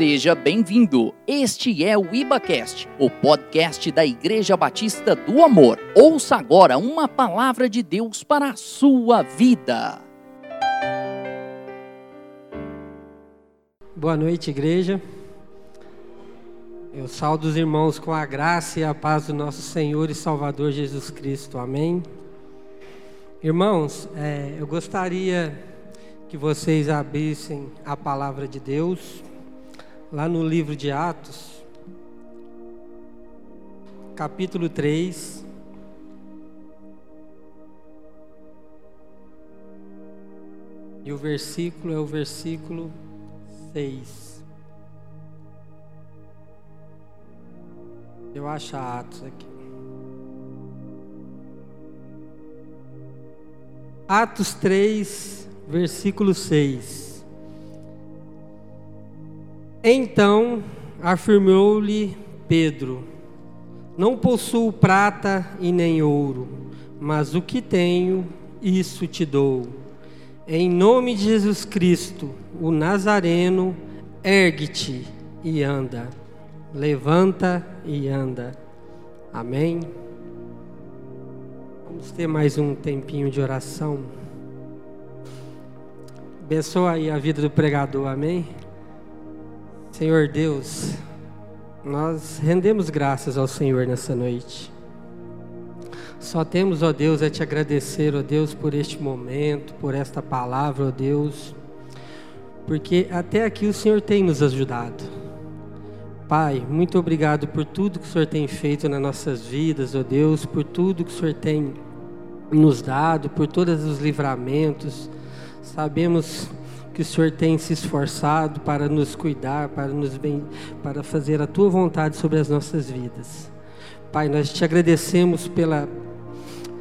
Seja bem-vindo. Este é o IbaCast, o podcast da Igreja Batista do Amor. Ouça agora uma palavra de Deus para a sua vida. Boa noite, igreja. Eu saldo os irmãos com a graça e a paz do nosso Senhor e Salvador Jesus Cristo. Amém. Irmãos, é, eu gostaria que vocês abrissem a palavra de Deus lá no livro de Atos, capítulo 3. E o versículo é o versículo 6. Eu acho Atos aqui. Atos 3, versículo 6. Então afirmou-lhe Pedro: Não possuo prata e nem ouro, mas o que tenho, isso te dou. Em nome de Jesus Cristo, o Nazareno, ergue-te e anda. Levanta e anda. Amém. Vamos ter mais um tempinho de oração. Abençoa aí a vida do pregador, amém? Senhor Deus, nós rendemos graças ao Senhor nessa noite. Só temos, ó Deus, a te agradecer, ó Deus, por este momento, por esta palavra, ó Deus, porque até aqui o Senhor tem nos ajudado. Pai, muito obrigado por tudo que o Senhor tem feito nas nossas vidas, ó Deus, por tudo que o Senhor tem nos dado, por todos os livramentos. Sabemos que o Senhor tem se esforçado para nos cuidar, para nos bem, para fazer a tua vontade sobre as nossas vidas. Pai, nós te agradecemos pela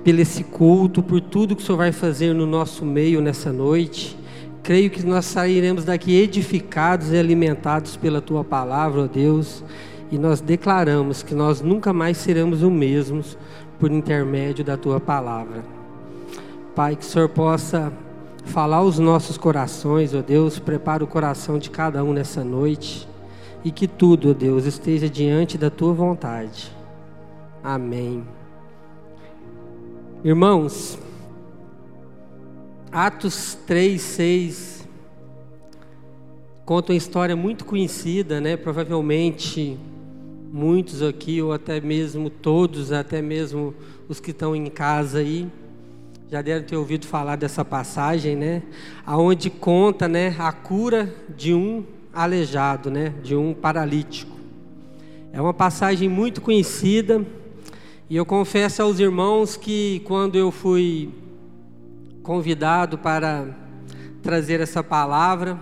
pelo esse culto, por tudo que o Senhor vai fazer no nosso meio nessa noite. Creio que nós sairemos daqui edificados e alimentados pela tua palavra, ó Deus, e nós declaramos que nós nunca mais seremos os mesmos por intermédio da tua palavra. Pai, que o Senhor possa falar aos nossos corações, ó Deus, prepara o coração de cada um nessa noite e que tudo, ó Deus, esteja diante da tua vontade. Amém. Irmãos, Atos 3, 6 conta uma história muito conhecida, né? Provavelmente muitos aqui, ou até mesmo todos, até mesmo os que estão em casa aí, já devem ter ouvido falar dessa passagem, né? Aonde conta, né, a cura de um aleijado, né, de um paralítico. É uma passagem muito conhecida e eu confesso aos irmãos que quando eu fui convidado para trazer essa palavra,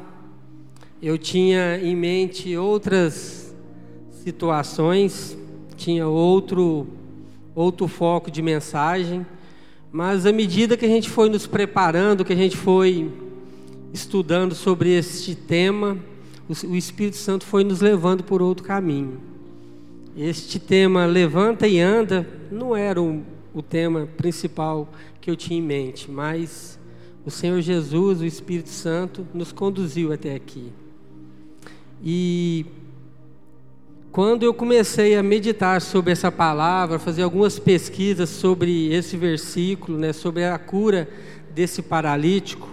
eu tinha em mente outras situações, tinha outro outro foco de mensagem mas à medida que a gente foi nos preparando, que a gente foi estudando sobre este tema, o Espírito Santo foi nos levando por outro caminho. Este tema levanta e anda não era o, o tema principal que eu tinha em mente, mas o Senhor Jesus, o Espírito Santo, nos conduziu até aqui. E quando eu comecei a meditar sobre essa palavra, fazer algumas pesquisas sobre esse versículo, né, sobre a cura desse paralítico,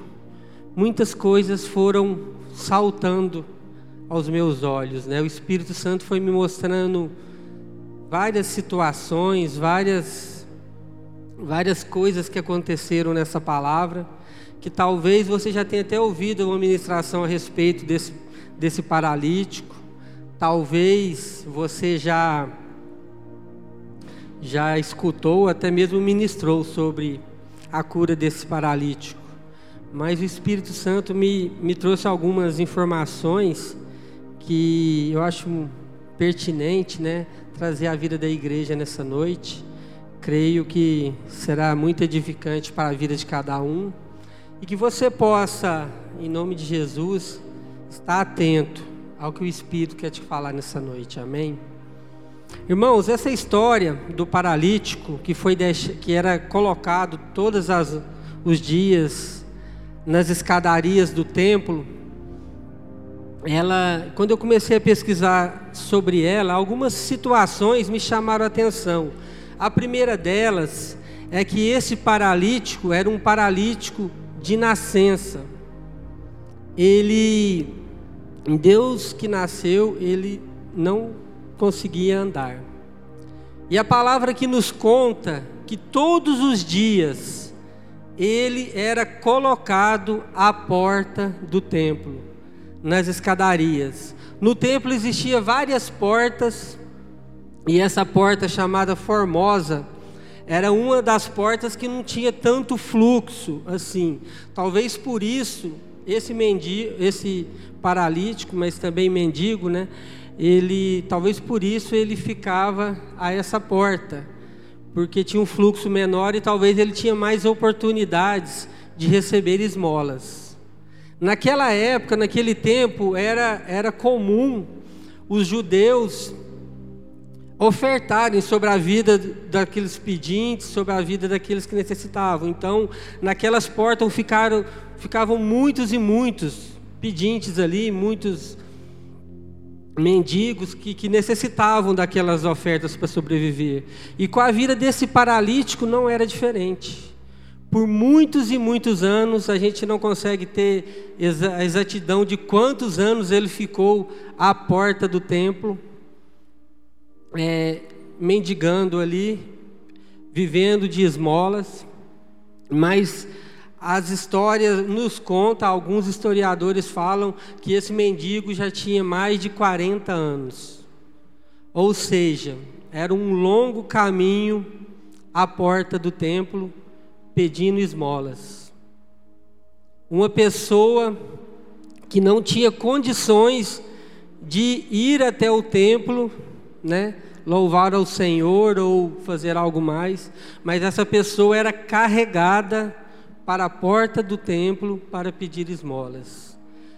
muitas coisas foram saltando aos meus olhos, né? O Espírito Santo foi me mostrando várias situações, várias várias coisas que aconteceram nessa palavra, que talvez você já tenha até ouvido uma ministração a respeito desse desse paralítico Talvez você já já escutou, até mesmo ministrou sobre a cura desse paralítico. Mas o Espírito Santo me, me trouxe algumas informações que eu acho pertinente, né, trazer à vida da igreja nessa noite. Creio que será muito edificante para a vida de cada um e que você possa, em nome de Jesus, estar atento ao que o Espírito quer te falar nessa noite. Amém? Irmãos, essa história do paralítico que foi que era colocado todos os dias nas escadarias do templo, ela, quando eu comecei a pesquisar sobre ela, algumas situações me chamaram a atenção. A primeira delas é que esse paralítico era um paralítico de nascença. Ele, Deus que nasceu, ele não conseguia andar. E a palavra que nos conta que todos os dias ele era colocado à porta do templo, nas escadarias. No templo existia várias portas, e essa porta chamada Formosa era uma das portas que não tinha tanto fluxo assim. Talvez por isso esse mendigo, esse paralítico, mas também mendigo, né? Ele, talvez por isso ele ficava a essa porta, porque tinha um fluxo menor e talvez ele tinha mais oportunidades de receber esmolas. Naquela época, naquele tempo, era, era comum os judeus ofertarem sobre a vida daqueles pedintes, sobre a vida daqueles que necessitavam. Então, naquelas portas ficaram, ficavam muitos e muitos pedintes ali, muitos mendigos que, que necessitavam daquelas ofertas para sobreviver. E com a vida desse paralítico não era diferente. Por muitos e muitos anos, a gente não consegue ter a exatidão de quantos anos ele ficou à porta do templo é, mendigando ali, vivendo de esmolas, mas as histórias nos contam, alguns historiadores falam que esse mendigo já tinha mais de 40 anos. Ou seja, era um longo caminho à porta do templo pedindo esmolas. Uma pessoa que não tinha condições de ir até o templo, né, louvar ao Senhor ou fazer algo mais, mas essa pessoa era carregada para a porta do templo para pedir esmolas.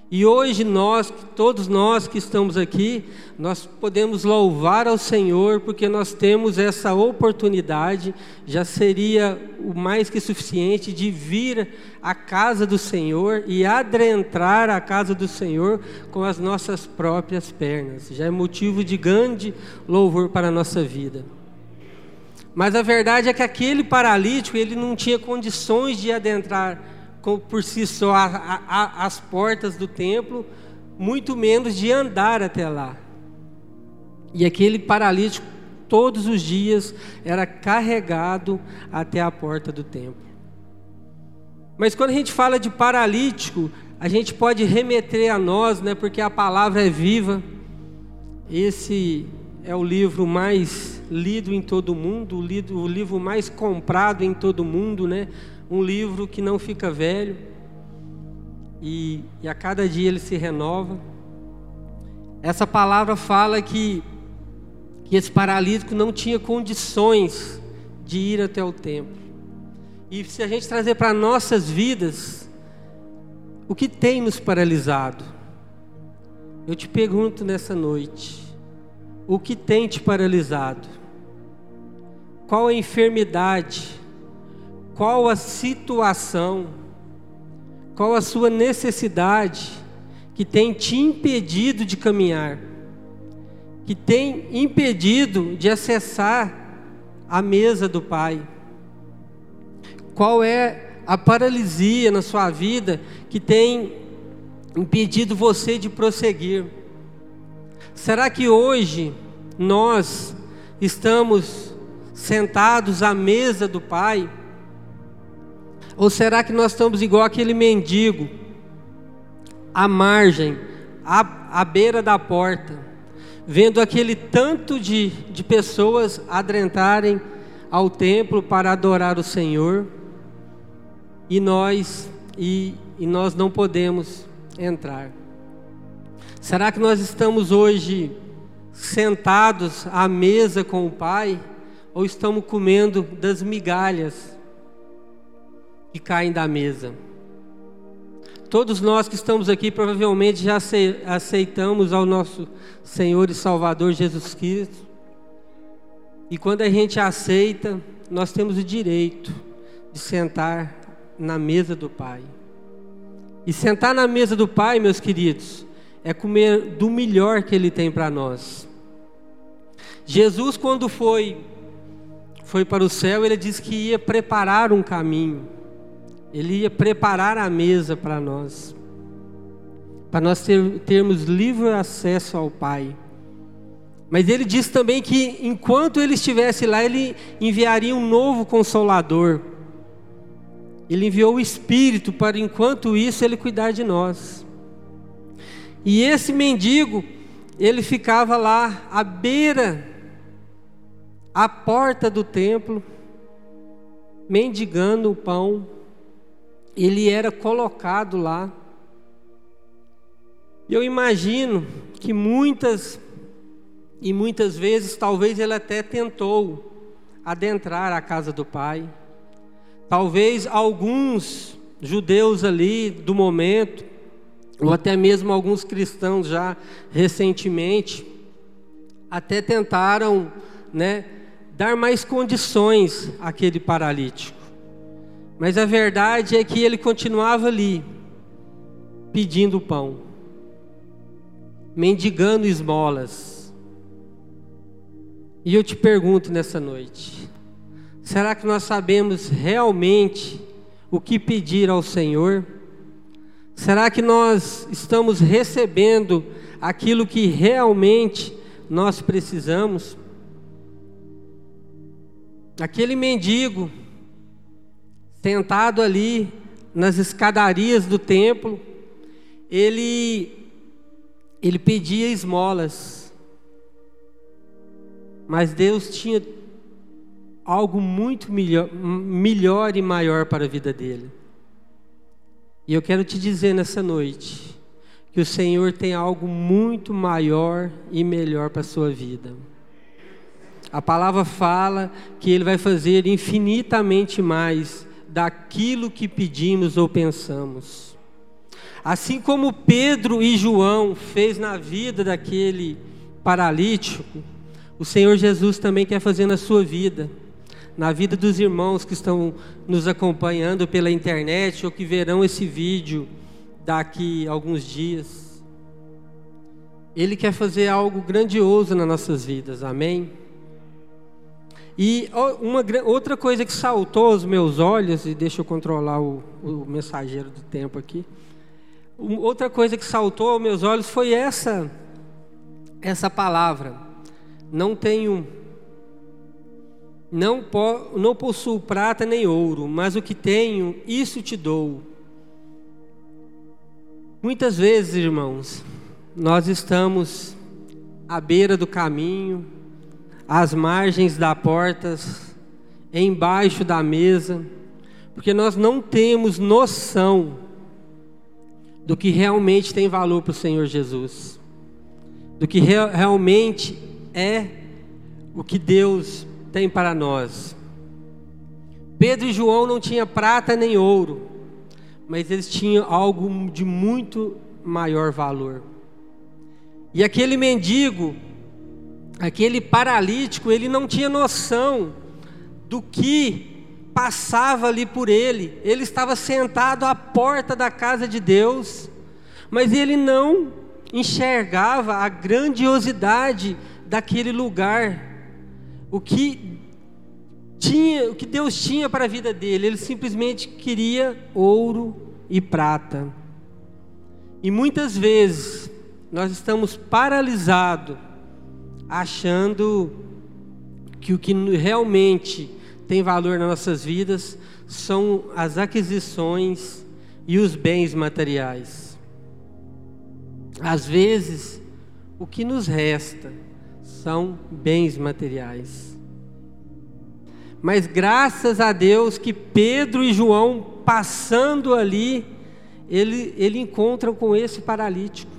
E hoje nós, todos nós que estamos aqui, nós podemos louvar ao Senhor porque nós temos essa oportunidade, já seria o mais que suficiente de vir à casa do Senhor e adentrar a casa do Senhor com as nossas próprias pernas. Já é motivo de grande louvor para a nossa vida. Mas a verdade é que aquele paralítico, ele não tinha condições de adentrar por si só a, a, as portas do templo, muito menos de andar até lá. E aquele paralítico, todos os dias, era carregado até a porta do templo. Mas quando a gente fala de paralítico, a gente pode remeter a nós, né, porque a palavra é viva. Esse é o livro mais lido em todo mundo, lido, o livro mais comprado em todo mundo, né? um livro que não fica velho e, e a cada dia ele se renova. Essa palavra fala que, que esse paralítico não tinha condições de ir até o templo. E se a gente trazer para nossas vidas, o que tem nos paralisado? Eu te pergunto nessa noite, o que tem te paralisado? Qual a enfermidade? qual a situação, qual a sua necessidade que tem te impedido de caminhar, que tem impedido de acessar a mesa do Pai. Qual é a paralisia na sua vida que tem impedido você de prosseguir? Será que hoje nós estamos sentados à mesa do Pai? Ou será que nós estamos igual aquele mendigo, à margem, à, à beira da porta, vendo aquele tanto de, de pessoas adentrarem ao templo para adorar o Senhor, e nós, e, e nós não podemos entrar? Será que nós estamos hoje sentados à mesa com o Pai, ou estamos comendo das migalhas? que caem da mesa. Todos nós que estamos aqui provavelmente já aceitamos ao nosso Senhor e Salvador Jesus Cristo. E quando a gente aceita, nós temos o direito de sentar na mesa do Pai. E sentar na mesa do Pai, meus queridos, é comer do melhor que Ele tem para nós. Jesus, quando foi, foi para o céu, Ele disse que ia preparar um caminho, Ele ia preparar a mesa para nós, para nós ter, termos livre acesso ao Pai. Mas ele disse também que enquanto ele estivesse lá, ele enviaria um novo consolador. Ele enviou o Espírito para, enquanto isso, ele cuidar de nós. E esse mendigo, ele ficava lá à beira, à porta do templo, mendigando o pão. Ele era colocado lá. E eu imagino que muitas e muitas vezes, talvez ele até tentou adentrar a casa do pai. Talvez alguns judeus ali do momento, ou até mesmo alguns cristãos já recentemente, até tentaram, né, dar mais condições àquele paralítico. Mas a verdade é que ele continuava ali, pedindo pão, mendigando esmolas e eu te pergunto nessa noite: será que nós sabemos realmente o que pedir ao Senhor? Será que nós estamos recebendo aquilo que realmente nós precisamos? Aquele mendigo, sentado ali nas escadarias do templo, ele, ele pedia esmolas. Mas Deus tinha algo muito melhor, melhor e maior para a vida dele. E eu quero te dizer nessa noite que o Senhor tem algo muito maior e melhor para a sua vida. A palavra fala que Ele vai fazer infinitamente mais daquilo que pedimos ou pensamos. Assim como Pedro e João fez na vida daquele paralítico, o Senhor Jesus também quer fazer na sua vida, na vida dos irmãos que estão nos acompanhando pela internet ou que verão esse vídeo daqui a alguns dias. Ele quer fazer algo grandioso nas nossas vidas, amém? E uma outra coisa que saltou aos meus olhos, e deixa eu controlar o, o mensageiro do tempo aqui. Outra coisa que saltou aos meus olhos foi essa, essa palavra não tenho, não, po, não possuo prata nem ouro, mas o que tenho, isso te dou. Muitas vezes, irmãos, nós estamos à beira do caminho, às margens da porta, embaixo da mesa, porque nós não temos noção do que realmente tem valor para o Senhor Jesus, do que re realmente é o que Deus tem para nós. Pedro e João não tinham prata nem ouro, mas eles tinham algo de muito maior valor. E aquele mendigo, aquele paralítico, ele não tinha noção do que passava ali por ele. Ele estava sentado à porta da casa de Deus, mas ele não enxergava a grandiosidade daquele lugar, o que tinha, o que Deus tinha para a vida dele. Ele simplesmente queria ouro e prata. E muitas vezes nós estamos paralisados, achando que o que realmente tem valor nas nossas vidas são as aquisições e os bens materiais. Às vezes, o que nos resta são bens materiais. Mas graças a Deus que Pedro e João, passando ali, ele, ele encontram com esse paralítico.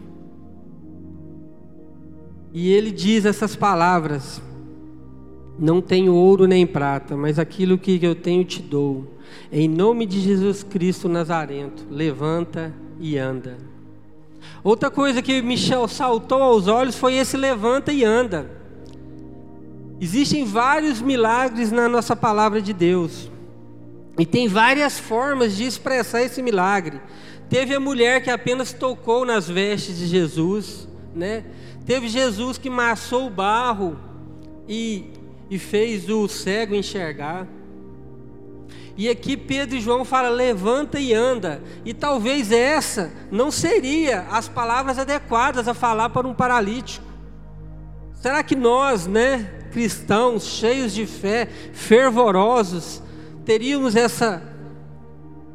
E ele diz essas palavras: Não tenho ouro nem prata, mas aquilo que eu tenho te dou. Em nome de Jesus Cristo Nazareno, levanta e anda. Outra coisa que me saltou aos olhos foi esse levanta e anda. Existem vários milagres na nossa palavra de Deus. E tem várias formas de expressar esse milagre. Teve a mulher que apenas tocou nas vestes de Jesus, né? Teve Jesus que massou o barro e, e fez o cego enxergar. E aqui Pedro e João falam: levanta e anda. E talvez essa não seria as palavras adequadas a falar para um paralítico. Será que nós, né, cristãos, cheios de fé, fervorosos, teríamos essa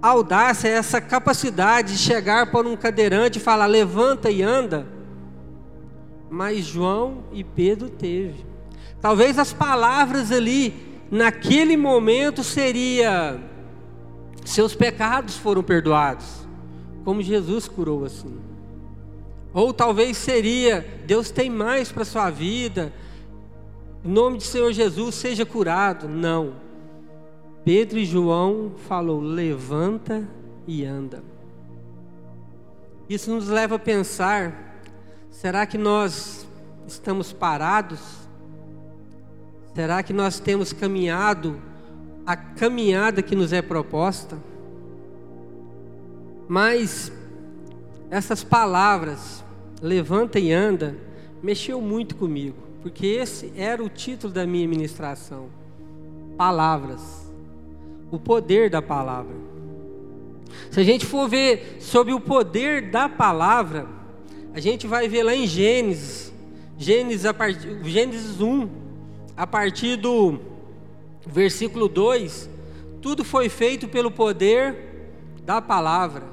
audácia, essa capacidade de chegar para um cadeirante e falar: levanta e anda? Mas João e Pedro teve. Talvez as palavras ali naquele momento seria: seus pecados foram perdoados, como Jesus curou assim. Ou talvez seria: Deus tem mais para sua vida, em nome de Senhor Jesus, seja curado. Não. Pedro e João falou: levanta e anda. Isso nos leva a pensar: será que nós estamos parados? Será que nós temos caminhado a caminhada que nos é proposta? Mas essas palavras, levanta e anda, mexeu muito comigo, porque esse era o título da minha ministração. Palavras. O poder da palavra. Se a gente for ver sobre o poder da palavra, a gente vai ver lá em Gênesis, Gênesis, a part... Gênesis 1, a partir do versículo 2, tudo foi feito pelo poder da palavra.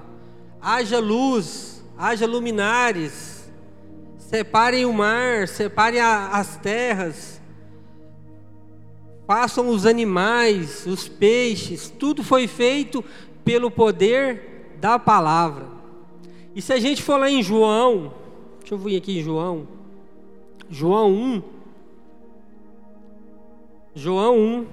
Haja luz, haja luminares, separem o mar, separem a, as terras, façam os animais, os peixes, tudo foi feito pelo poder da palavra. E se a gente for lá em João, deixa eu vir aqui em João, João 1, João 1.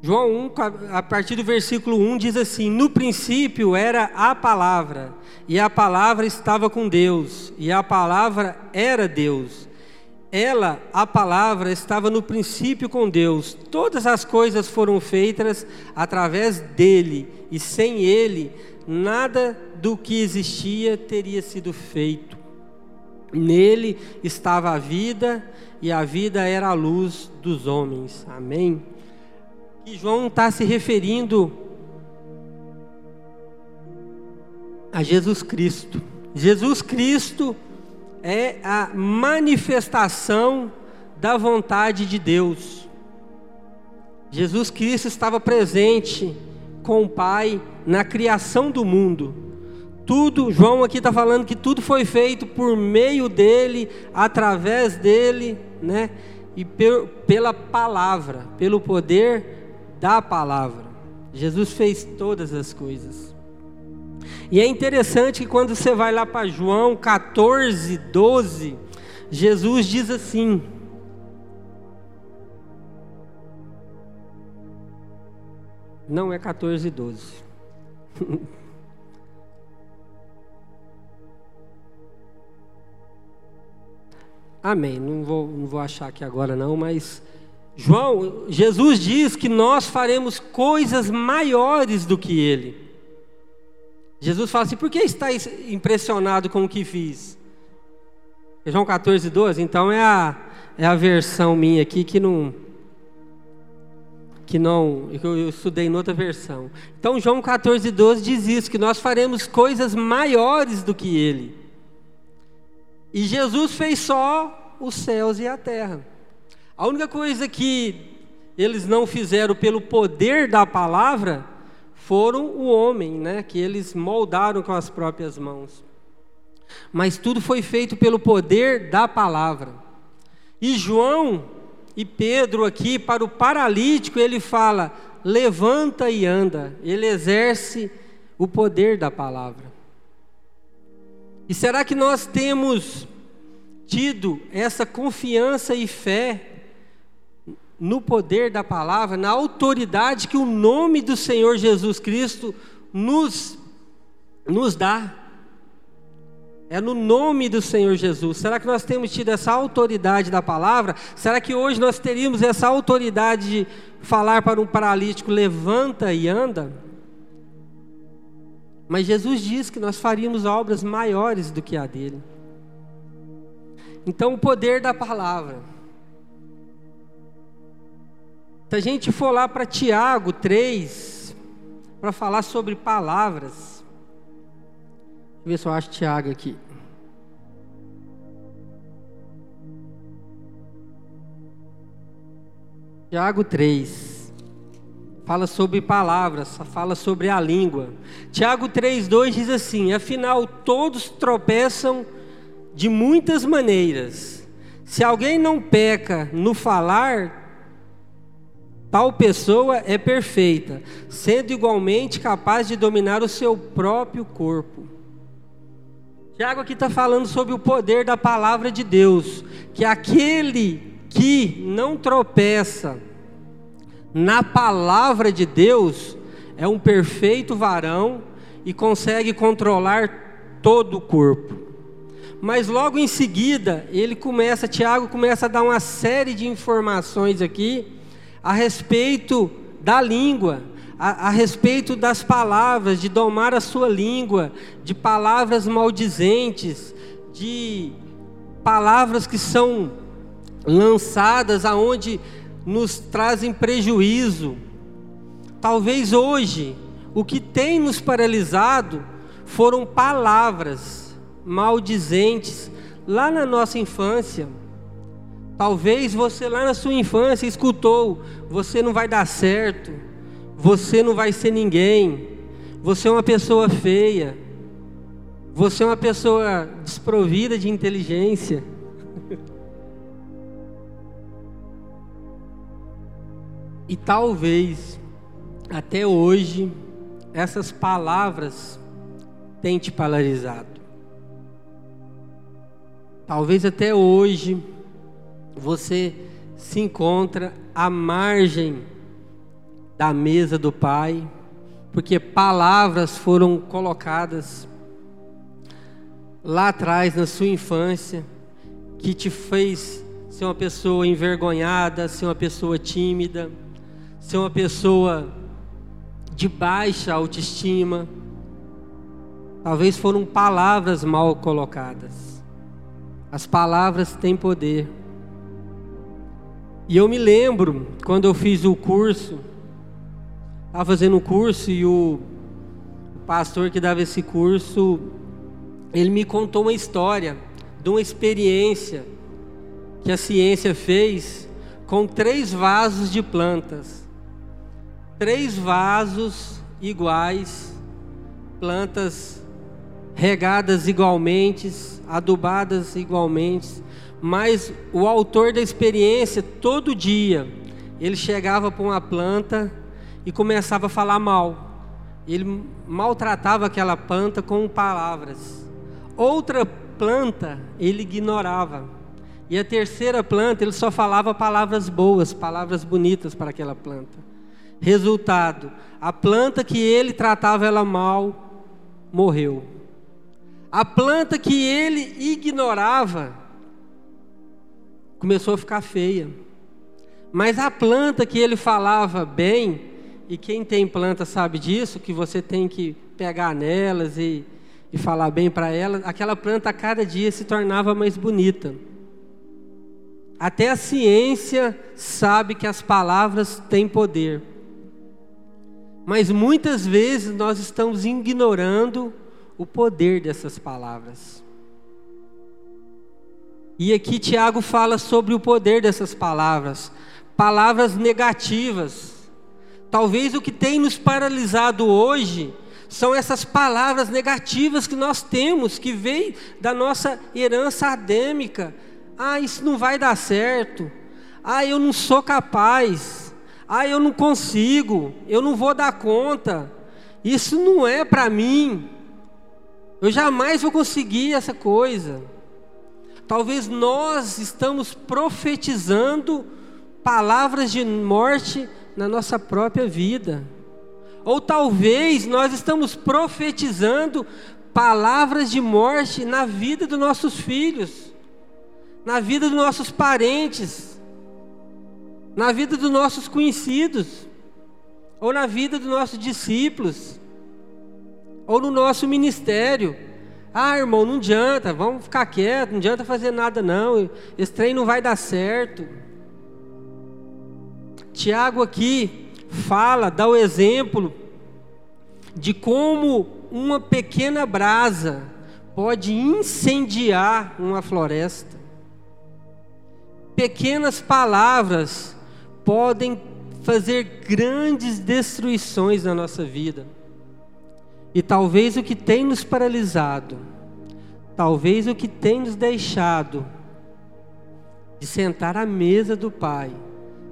João 1, a partir do versículo 1, diz assim: No princípio era a palavra, e a palavra estava com Deus, e a palavra era Deus. Ela, a palavra, estava no princípio com Deus. Todas as coisas foram feitas através dele, e sem ele, nada do que existia teria sido feito. Nele estava a vida, e a vida era a luz dos homens. Amém? E João está se referindo a Jesus Cristo. Jesus Cristo é a manifestação da vontade de Deus. Jesus Cristo estava presente com o Pai na criação do mundo. Tudo, João aqui está falando que tudo foi feito por meio dele, através dele, né? E pela palavra, pelo poder da palavra. Jesus fez todas as coisas. E é interessante que quando você vai lá para João 14, 12, Jesus diz assim: Não é 14, 12. Amém. Não vou, não vou achar aqui agora não, mas João, Jesus diz que nós faremos coisas maiores do que ele. Jesus fala assim: por que está impressionado com o que fiz? João 14, 12, então é a, é a versão minha aqui que não. Que não. Eu, eu estudei em outra versão. Então, João 14, 12 diz isso: que nós faremos coisas maiores do que ele. E Jesus fez só os céus e a terra. A única coisa que eles não fizeram pelo poder da palavra foram o homem, né, que eles moldaram com as próprias mãos. Mas tudo foi feito pelo poder da palavra. E João e Pedro aqui para o paralítico, ele fala: "Levanta e anda". Ele exerce o poder da palavra. E será que nós temos tido essa confiança e fé no poder da palavra, na autoridade que o nome do Senhor Jesus Cristo nos, nos dá? É no nome do Senhor Jesus. Será que nós temos tido essa autoridade da palavra? Será que hoje nós teríamos essa autoridade de falar para um paralítico: levanta e anda? Mas Jesus diz que nós faríamos obras maiores do que a dele. Então, o poder da palavra. Se a gente for lá para Tiago 3, para falar sobre palavras. Ver se eu acho Tiago aqui. Tiago 3. Fala sobre palavras, fala sobre a língua. Tiago 3,2 diz assim: Afinal, todos tropeçam de muitas maneiras. Se alguém não peca no falar, tal pessoa é perfeita, sendo igualmente capaz de dominar o seu próprio corpo. Tiago aqui está falando sobre o poder da palavra de Deus, que aquele que não tropeça na palavra de Deus é um perfeito varão e consegue controlar todo o corpo. Mas logo em seguida, ele começa, Tiago começa a dar uma série de informações aqui a respeito da língua, a, a, respeito das palavras, de domar a sua língua, de palavras maldizentes, de palavras que são lançadas aonde nos trazem prejuízo. Talvez hoje o que tem nos paralisado foram palavras maldizentes lá na nossa infância. Talvez você lá na sua infância escutou: você não vai dar certo, você não vai ser ninguém, você é uma pessoa feia, você é uma pessoa desprovida de inteligência. e talvez até hoje essas palavras tenham te paralisado. Talvez até hoje você se encontra à margem da mesa do Pai, porque palavras foram colocadas lá atrás na sua infância que te fez ser uma pessoa envergonhada, ser uma pessoa tímida, ser uma pessoa de baixa autoestima. Talvez foram palavras mal colocadas. As palavras têm poder. E eu me lembro quando eu fiz o curso, estava fazendo o curso e o pastor que dava esse curso, ele me contou uma história de uma experiência que a ciência fez com três vasos de plantas. Três vasos iguais, plantas regadas igualmente, adubadas igualmente, mas o autor da experiência, todo dia, ele chegava para uma planta e começava a falar mal. Ele maltratava aquela planta com palavras. Outra planta ele ignorava. E a terceira planta ele só falava palavras boas, palavras bonitas para aquela planta. Resultado: a planta que ele tratava ela mal morreu. A planta que ele ignorava começou a ficar feia. Mas a planta que ele falava bem, e quem tem planta sabe disso, que você tem que pegar nelas e, e falar bem para elas, aquela planta a cada dia se tornava mais bonita. Até a ciência sabe que as palavras têm poder. Mas muitas vezes nós estamos ignorando o poder dessas palavras. E aqui Tiago fala sobre o poder dessas palavras, palavras negativas. Talvez o que tem nos paralisado hoje são essas palavras negativas que nós temos, que vêm da nossa herança adêmica. Ah, isso não vai dar certo. Ah, eu não sou capaz. Ah, eu não consigo. Eu não vou dar conta. Isso não é para mim. Eu jamais vou conseguir essa coisa. Talvez nós estamos profetizando palavras de morte na nossa própria vida. Ou talvez nós estamos profetizando palavras de morte na vida dos nossos filhos, na vida dos nossos parentes, na vida dos nossos conhecidos, ou na vida dos nossos discípulos. Ou no nosso ministério. Ah, irmão, não adianta, vamos ficar quieto, não adianta fazer nada não. Esse trem não vai dar certo. Tiago aqui fala, dá o exemplo de como uma pequena brasa pode incendiar uma floresta. Pequenas palavras podem fazer grandes destruições na nossa vida. E talvez o que tem nos paralisado, talvez o que tem nos deixado de sentar à mesa do Pai,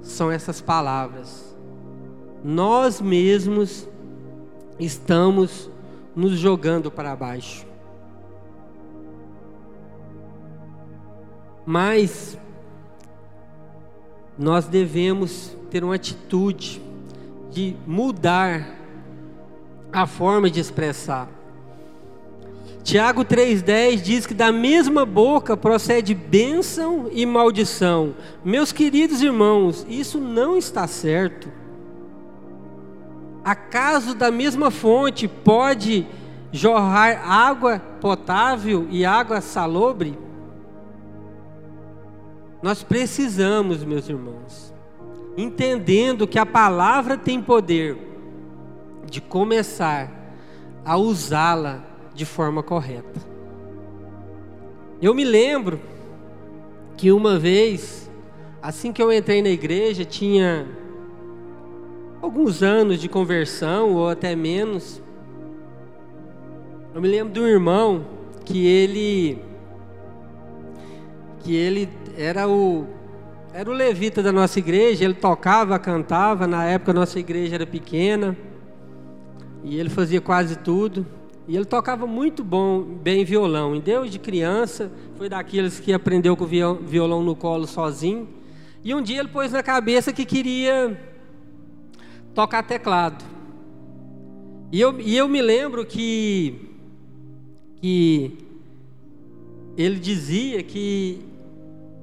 são essas palavras. Nós mesmos estamos nos jogando para baixo. Mas nós devemos ter uma atitude de mudar a forma de expressar. Tiago 3,10 diz que da mesma boca procede bênção e maldição. Meus queridos irmãos, isso não está certo. Acaso da mesma fonte pode jorrar água potável e água salobre? Nós precisamos, meus irmãos, entendendo que a palavra tem poder de começar a usá-la de forma correta. Eu me lembro que uma vez, assim que eu entrei na igreja, tinha alguns anos de conversão ou até menos. Eu me lembro de um irmão que ele que ele era o era o levita da nossa igreja, ele tocava, cantava, na época a nossa igreja era pequena. E ele fazia quase tudo. E ele tocava muito bom, bem violão. E Deus de criança foi daqueles que aprendeu com o violão no colo sozinho. E um dia ele pôs na cabeça que queria tocar teclado. E eu, e eu me lembro que, que ele dizia que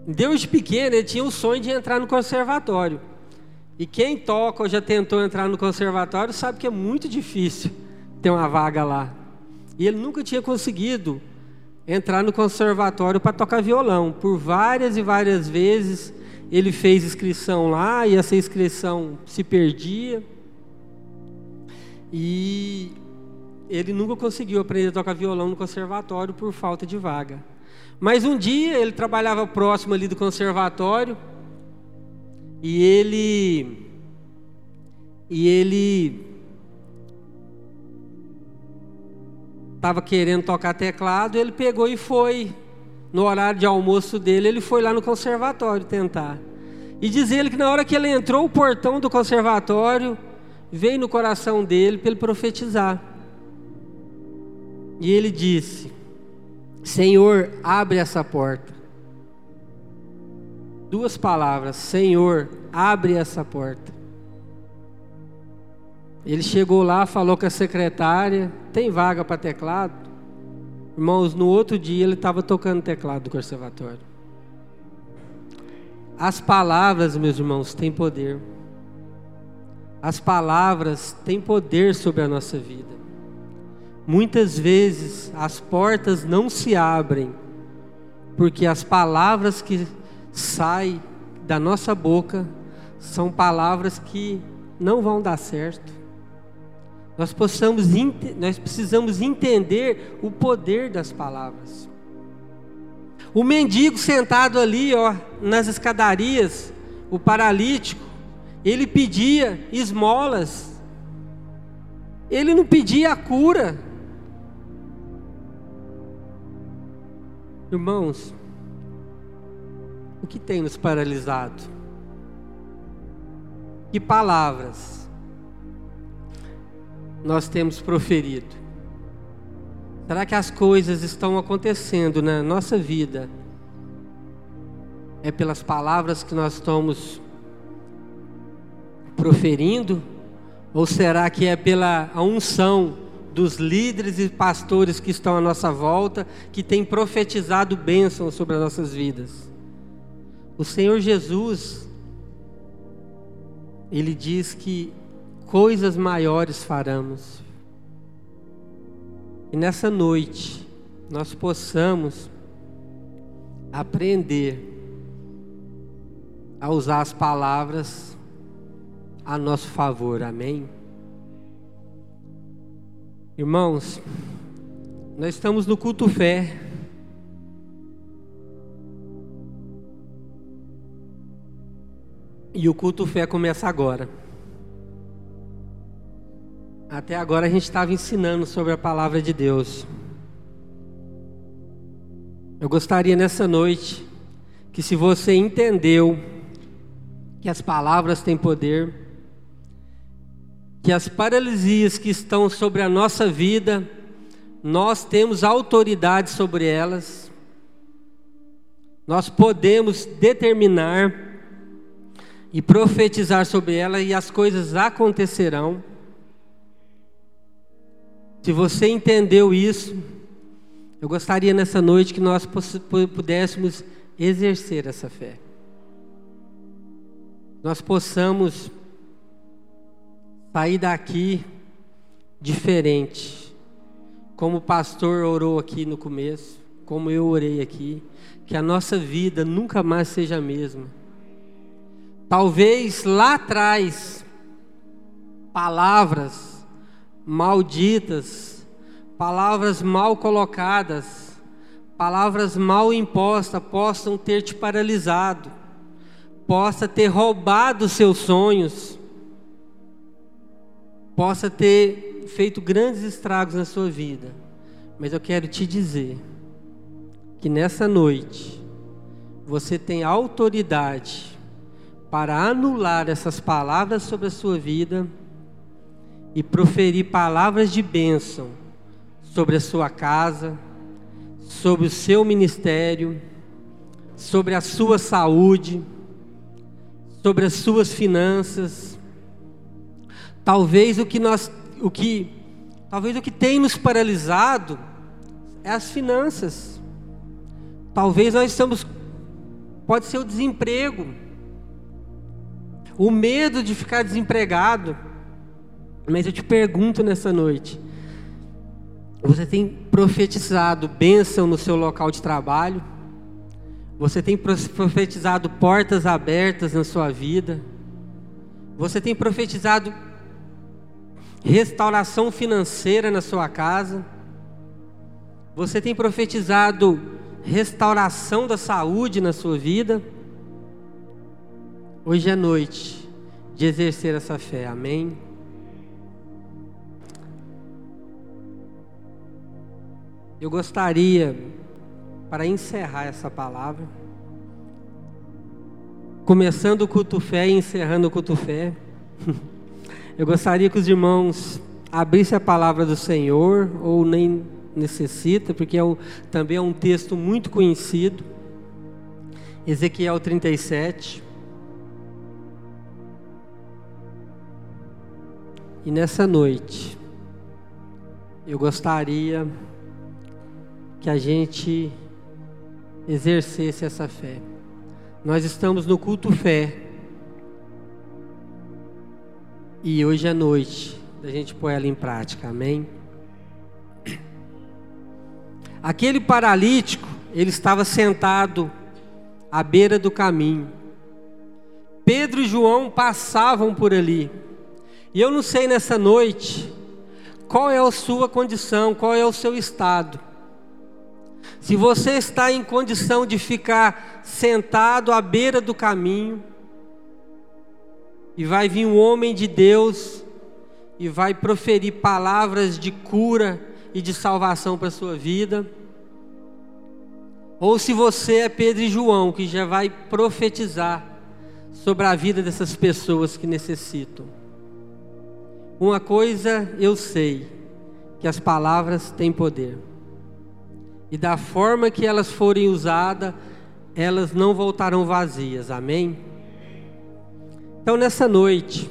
Deus de pequeno ele tinha o sonho de entrar no conservatório. E quem toca ou já tentou entrar no conservatório sabe que é muito difícil ter uma vaga lá. E ele nunca tinha conseguido entrar no conservatório para tocar violão. Por várias e várias vezes ele fez inscrição lá e essa inscrição se perdia. E ele nunca conseguiu aprender a tocar violão no conservatório por falta de vaga. Mas um dia ele trabalhava próximo ali do conservatório e ele e ele estava querendo tocar teclado, ele pegou e foi no horário de almoço dele, ele foi lá no conservatório tentar. E diz ele que na hora que ele entrou o portão do conservatório, veio no coração dele para ele profetizar. E ele disse: Senhor, abre essa porta. Duas palavras: Senhor, abre essa porta. Ele chegou lá, falou com a secretária: tem vaga para teclado? Irmãos, no outro dia ele estava tocando teclado do conservatório. As palavras, meus irmãos, têm poder. As palavras têm poder sobre a nossa vida. Muitas vezes as portas não se abrem porque as palavras que saem da nossa boca são palavras que não vão dar certo. Nós, possamos, nós precisamos entender o poder das palavras. O mendigo sentado ali, ó, nas escadarias, o paralítico, ele pedia esmolas. Ele não pedia a cura. Irmãos, o que tem nos paralisado? Que palavras nós temos proferido? Será que as coisas estão acontecendo na nossa vida? É pelas palavras que nós estamos proferindo? Ou será que é pela unção dos líderes e pastores que estão à nossa volta, que têm profetizado bênçãos sobre as nossas vidas. O Senhor Jesus, Ele diz que coisas maiores faremos. E nessa noite nós possamos aprender a usar as palavras a nosso favor. Amém? Irmãos, nós estamos no culto fé. E o culto fé começa agora. Até agora a gente estava ensinando sobre a palavra de Deus. Eu gostaria nessa noite que se você entendeu que as palavras têm poder, que as paralisias que estão sobre a nossa vida, nós temos autoridade sobre elas, nós podemos determinar e profetizar sobre elas e as coisas acontecerão. Se você entendeu isso, eu gostaria nessa noite que nós pudéssemos exercer essa fé. Nós possamos sair daqui diferente. Como o pastor orou aqui no começo, como eu orei aqui, que a nossa vida nunca mais seja a mesma. Talvez lá atrás, palavras malditas, palavras mal colocadas, palavras mal impostas possam ter te paralisado, possa ter roubado seus sonhos, possa ter feito grandes estragos na sua vida. Mas eu quero te dizer que nessa noite você tem autoridade para anular essas palavras sobre a sua vida e proferir palavras de bênção sobre a sua casa, sobre o seu ministério, sobre a sua saúde, sobre as suas finanças. Talvez o que nós, o que, talvez o que tem nos paralisado é as finanças. Talvez nós estamos, pode ser o desemprego, o medo de ficar desempregado. Mas eu te pergunto nessa noite: você tem profetizado bênção no seu local de trabalho. Você tem profetizado portas abertas na sua vida. Você tem profetizado restauração financeira na sua casa. Você tem profetizado restauração da saúde na sua vida. Hoje é noite de exercer essa fé. Amém. Eu gostaria, para encerrar essa palavra, começando o culto fé e encerrando o culto fé, eu gostaria que os irmãos abrissem a palavra do Senhor, ou nem necessita, porque é um, também é um texto muito conhecido. Ezequiel 37. E nessa noite, eu gostaria que a gente exercesse essa fé. Nós estamos no culto fé. E hoje é noite da gente pôr ela em prática, amém? Aquele paralítico, ele estava sentado à beira do caminho. Pedro e João passavam por ali. E eu não sei nessa noite qual é a sua condição, qual é o seu estado. Se você está em condição de ficar sentado à beira do caminho, e vai vir um homem de Deus e vai proferir palavras de cura e de salvação para a sua vida. Ou se você é Pedro e João, que já vai profetizar sobre a vida dessas pessoas que necessitam. Uma coisa eu sei, que as palavras têm poder e da forma que elas forem usadas, elas não voltarão vazias. Amém? Então, nessa noite,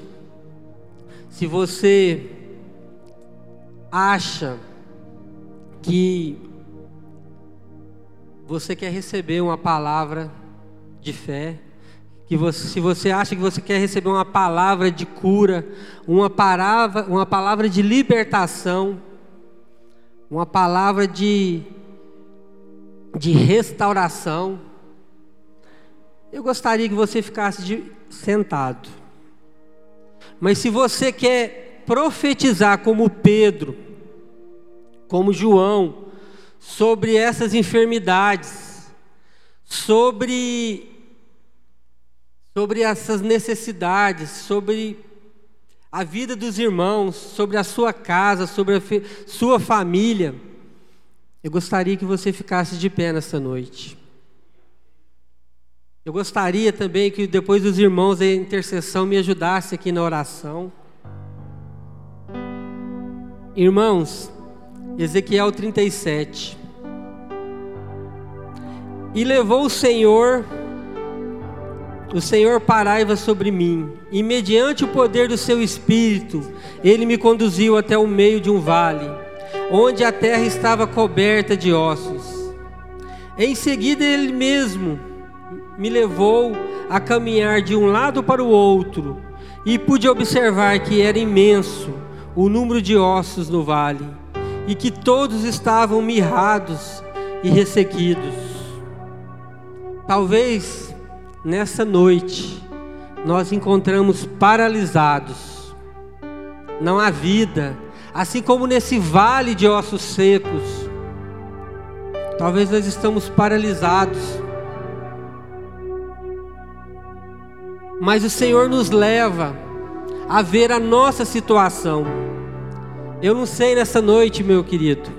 se você acha que você quer receber uma palavra de fé, que você, se você acha que você quer receber uma palavra de cura, uma palavra, uma palavra de libertação, uma palavra de, de restauração. Eu gostaria que você ficasse de, sentado. Mas se você quer profetizar como Pedro, como João, sobre essas enfermidades, sobre sobre essas necessidades, sobre a vida dos irmãos, sobre a sua casa, sobre a sua família. Eu gostaria que você ficasse de pé nessa noite. Eu gostaria também que depois os irmãos da intercessão me ajudassem aqui na oração. Irmãos, Ezequiel 37. E levou o Senhor, o Senhor paraiva sobre mim, e mediante o poder do seu espírito, ele me conduziu até o meio de um vale, onde a terra estava coberta de ossos. Em seguida, ele mesmo me levou a caminhar de um lado para o outro e pude observar que era imenso o número de ossos no vale e que todos estavam mirrados e ressequidos. Talvez nessa noite nós encontramos paralisados, não há vida, assim como nesse vale de ossos secos. Talvez nós estamos paralisados mas o Senhor nos leva a ver a nossa situação. Eu não sei nessa noite, meu querido,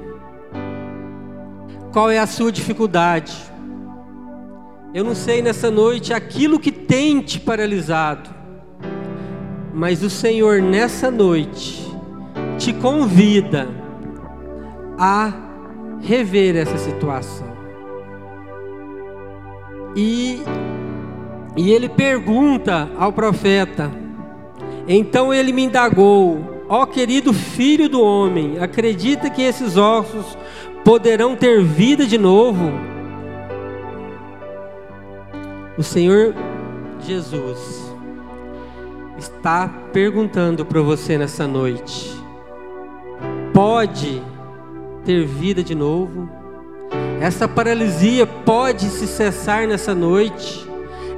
qual é a sua dificuldade. Eu não sei nessa noite aquilo que tem te paralisado. Mas o Senhor nessa noite te convida a rever essa situação. E e ele pergunta ao profeta: Então ele me indagou: Ó querido filho do homem, acredita que esses ossos poderão ter vida de novo? O Senhor Jesus está perguntando para você nessa noite: pode ter vida de novo? Essa paralisia pode se cessar nessa noite?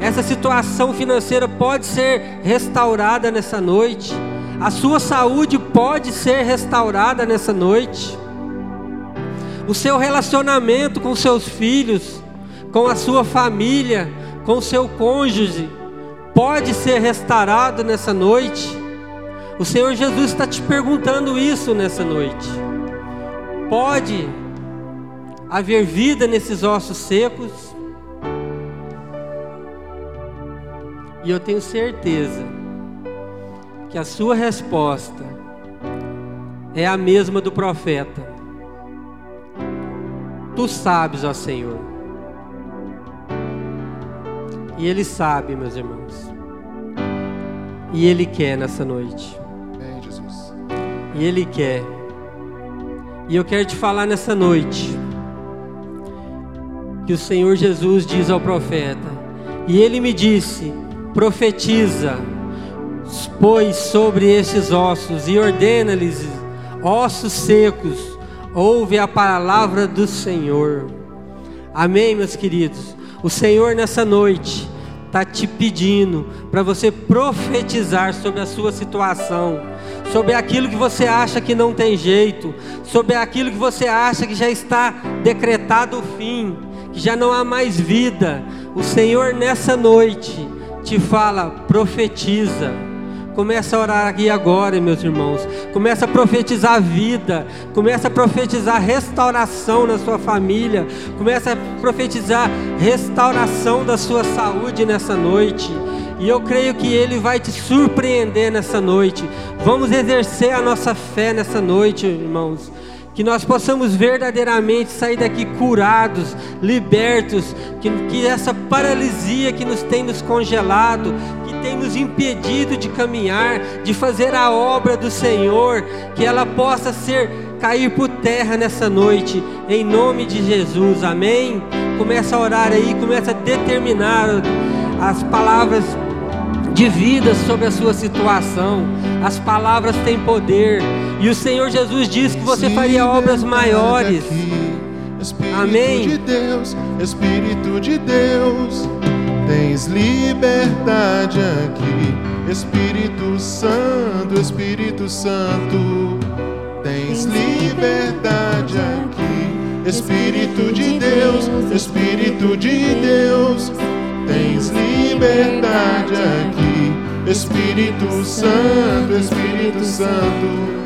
Essa situação financeira pode ser restaurada nessa noite. A sua saúde pode ser restaurada nessa noite. O seu relacionamento com seus filhos, com a sua família, com seu cônjuge, pode ser restaurado nessa noite. O Senhor Jesus está te perguntando isso nessa noite. Pode haver vida nesses ossos secos? E eu tenho certeza que a sua resposta é a mesma do profeta. Tu sabes, ó Senhor. E Ele sabe, meus irmãos. E Ele quer nessa noite. E Ele quer. E eu quero te falar nessa noite que o Senhor Jesus diz ao profeta. E ele me disse: profetiza, pois sobre estes ossos e ordena-lhes, ossos secos, ouve a palavra do Senhor. Amém, meus queridos. O Senhor nessa noite está te pedindo para você profetizar sobre a sua situação, sobre aquilo que você acha que não tem jeito, sobre aquilo que você acha que já está decretado o fim, que já não há mais vida. O Senhor nessa noite te fala, profetiza. Começa a orar aqui agora, meus irmãos. Começa a profetizar vida. Começa a profetizar restauração na sua família. Começa a profetizar restauração da sua saúde nessa noite. E eu creio que Ele vai te surpreender nessa noite. Vamos exercer a nossa fé nessa noite, irmãos que nós possamos verdadeiramente sair daqui curados, libertos, que, que essa paralisia que nos tem nos congelado, que tem nos impedido de caminhar, de fazer a obra do Senhor, que ela possa ser cair por terra nessa noite, em nome de Jesus, amém? Começa a orar aí, começa a determinar as palavras de vida sobre a sua situação. As palavras têm poder. E o Senhor Jesus disse que você faria obras maiores. Espírito Amém. de Deus, Espírito de Deus, tens liberdade aqui. Espírito Santo, Espírito Santo, tens liberdade aqui. Espírito de Deus, Espírito de Deus, tens liberdade aqui. Espírito Santo, Espírito Santo.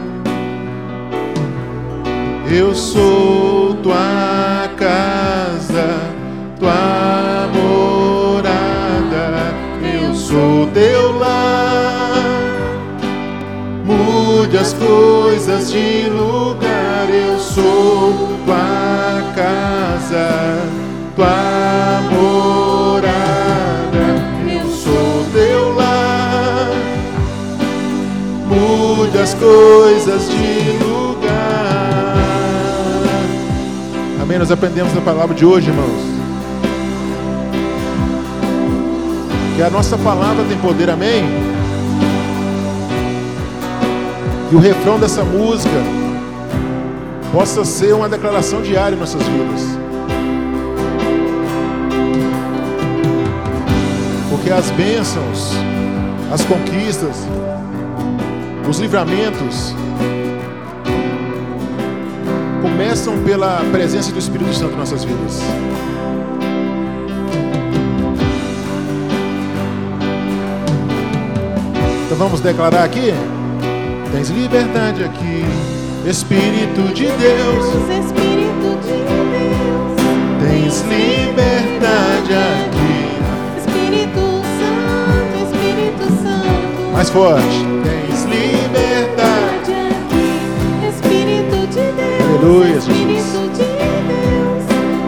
Eu sou tua casa, tua morada, eu sou teu lar. Mude as coisas de lugar, eu sou tua casa, coisas de lugar. Amém? Nós aprendemos na palavra de hoje, irmãos. Que a nossa palavra tem poder, amém? Que o refrão dessa música possa ser uma declaração diária em nossas vidas. Porque as bênçãos, as conquistas, os livramentos, começam pela presença do Espírito Santo em nossas vidas. Então vamos declarar aqui? Tens liberdade aqui, Espírito de Deus. Espírito de Deus. Tens liberdade aqui. Espírito Santo, Espírito Santo. Mais forte. Tens Aleluia, Jesus. Espírito de Deus,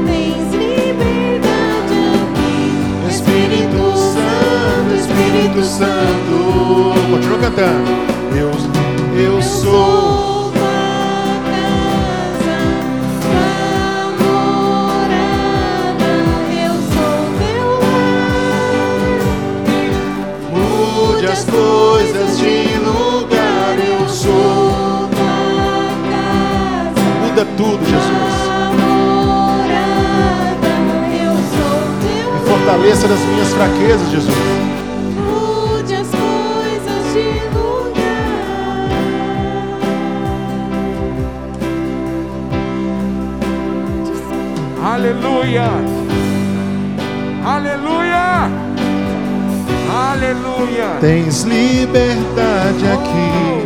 tens liberdade aqui. Espírito Santo, Espírito Santo. Continua cantando. Eu, eu sou. as coisas de tudo, Jesus. Me fortaleça nas minhas fraquezas, Jesus. Mude as coisas de lugar. Aleluia! Aleluia! Aleluia! Tens liberdade aqui,